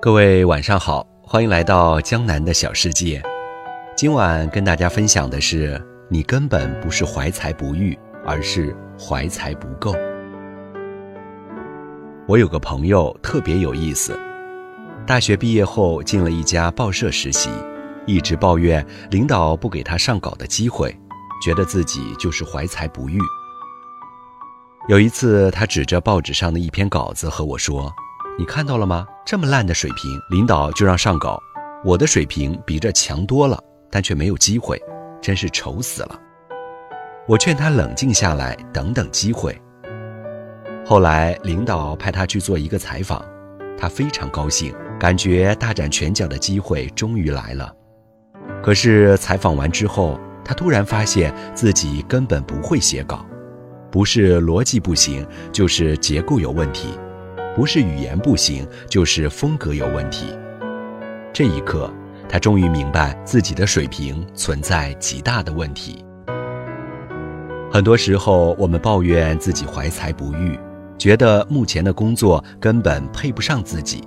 各位晚上好，欢迎来到江南的小世界。今晚跟大家分享的是，你根本不是怀才不遇，而是怀才不够。我有个朋友特别有意思，大学毕业后进了一家报社实习，一直抱怨领导不给他上稿的机会，觉得自己就是怀才不遇。有一次，他指着报纸上的一篇稿子和我说。你看到了吗？这么烂的水平，领导就让上稿。我的水平比这强多了，但却没有机会，真是愁死了。我劝他冷静下来，等等机会。后来领导派他去做一个采访，他非常高兴，感觉大展拳脚的机会终于来了。可是采访完之后，他突然发现自己根本不会写稿，不是逻辑不行，就是结构有问题。不是语言不行，就是风格有问题。这一刻，他终于明白自己的水平存在极大的问题。很多时候，我们抱怨自己怀才不遇，觉得目前的工作根本配不上自己，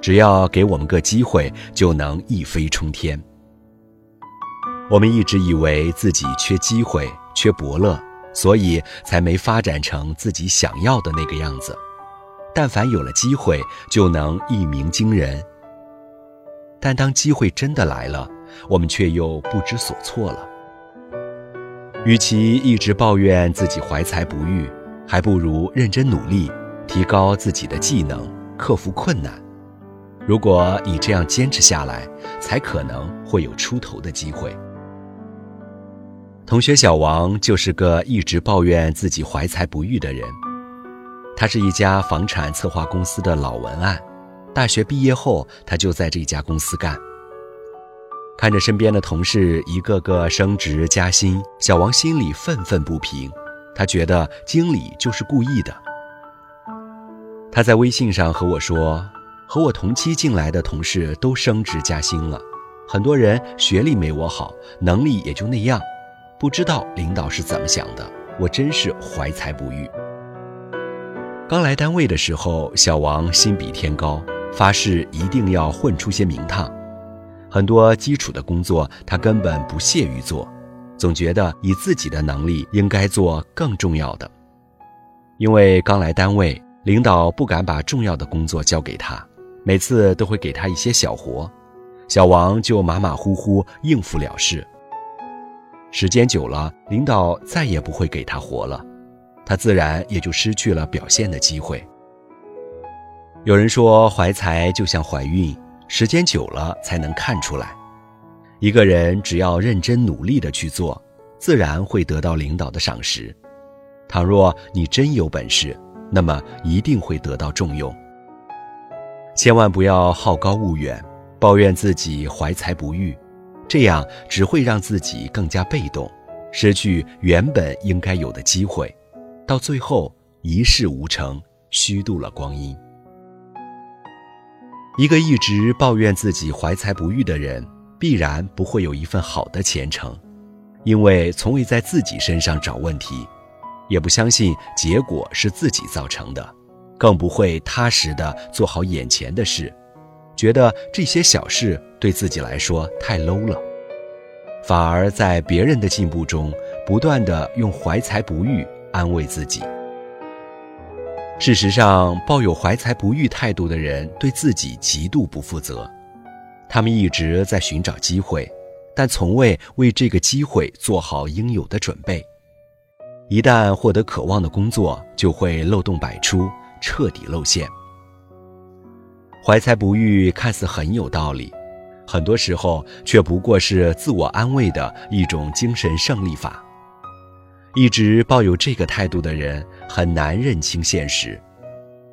只要给我们个机会，就能一飞冲天。我们一直以为自己缺机会、缺伯乐，所以才没发展成自己想要的那个样子。但凡有了机会，就能一鸣惊人。但当机会真的来了，我们却又不知所措了。与其一直抱怨自己怀才不遇，还不如认真努力，提高自己的技能，克服困难。如果你这样坚持下来，才可能会有出头的机会。同学小王就是个一直抱怨自己怀才不遇的人。他是一家房产策划公司的老文案，大学毕业后，他就在这家公司干。看着身边的同事一个个升职加薪，小王心里愤愤不平。他觉得经理就是故意的。他在微信上和我说：“和我同期进来的同事都升职加薪了，很多人学历没我好，能力也就那样，不知道领导是怎么想的。我真是怀才不遇。”刚来单位的时候，小王心比天高，发誓一定要混出些名堂。很多基础的工作他根本不屑于做，总觉得以自己的能力应该做更重要的。因为刚来单位，领导不敢把重要的工作交给他，每次都会给他一些小活，小王就马马虎虎应付了事。时间久了，领导再也不会给他活了。他自然也就失去了表现的机会。有人说，怀才就像怀孕，时间久了才能看出来。一个人只要认真努力的去做，自然会得到领导的赏识。倘若你真有本事，那么一定会得到重用。千万不要好高骛远，抱怨自己怀才不遇，这样只会让自己更加被动，失去原本应该有的机会。到最后一事无成，虚度了光阴。一个一直抱怨自己怀才不遇的人，必然不会有一份好的前程，因为从未在自己身上找问题，也不相信结果是自己造成的，更不会踏实的做好眼前的事，觉得这些小事对自己来说太 low 了，反而在别人的进步中，不断的用怀才不遇。安慰自己。事实上，抱有怀才不遇态度的人对自己极度不负责。他们一直在寻找机会，但从未为这个机会做好应有的准备。一旦获得渴望的工作，就会漏洞百出，彻底露馅。怀才不遇看似很有道理，很多时候却不过是自我安慰的一种精神胜利法。一直抱有这个态度的人很难认清现实。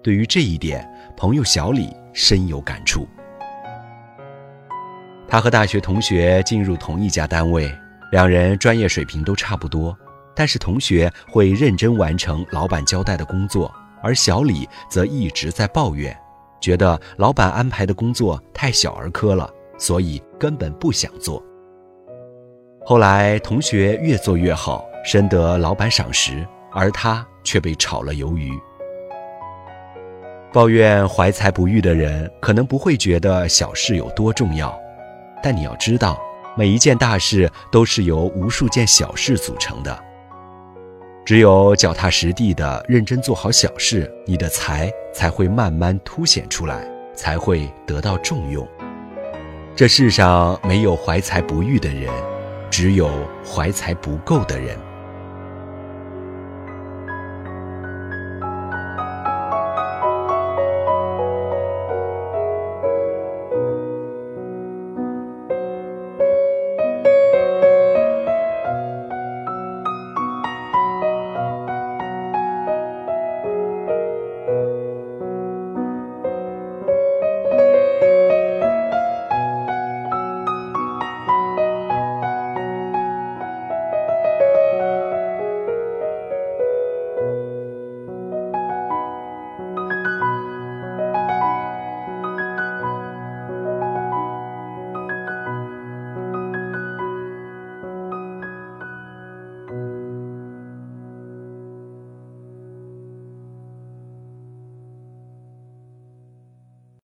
对于这一点，朋友小李深有感触。他和大学同学进入同一家单位，两人专业水平都差不多，但是同学会认真完成老板交代的工作，而小李则一直在抱怨，觉得老板安排的工作太小儿科了，所以根本不想做。后来，同学越做越好。深得老板赏识，而他却被炒了鱿鱼。抱怨怀才不遇的人，可能不会觉得小事有多重要，但你要知道，每一件大事都是由无数件小事组成的。只有脚踏实地的认真做好小事，你的才才会慢慢凸显出来，才会得到重用。这世上没有怀才不遇的人，只有怀才不够的人。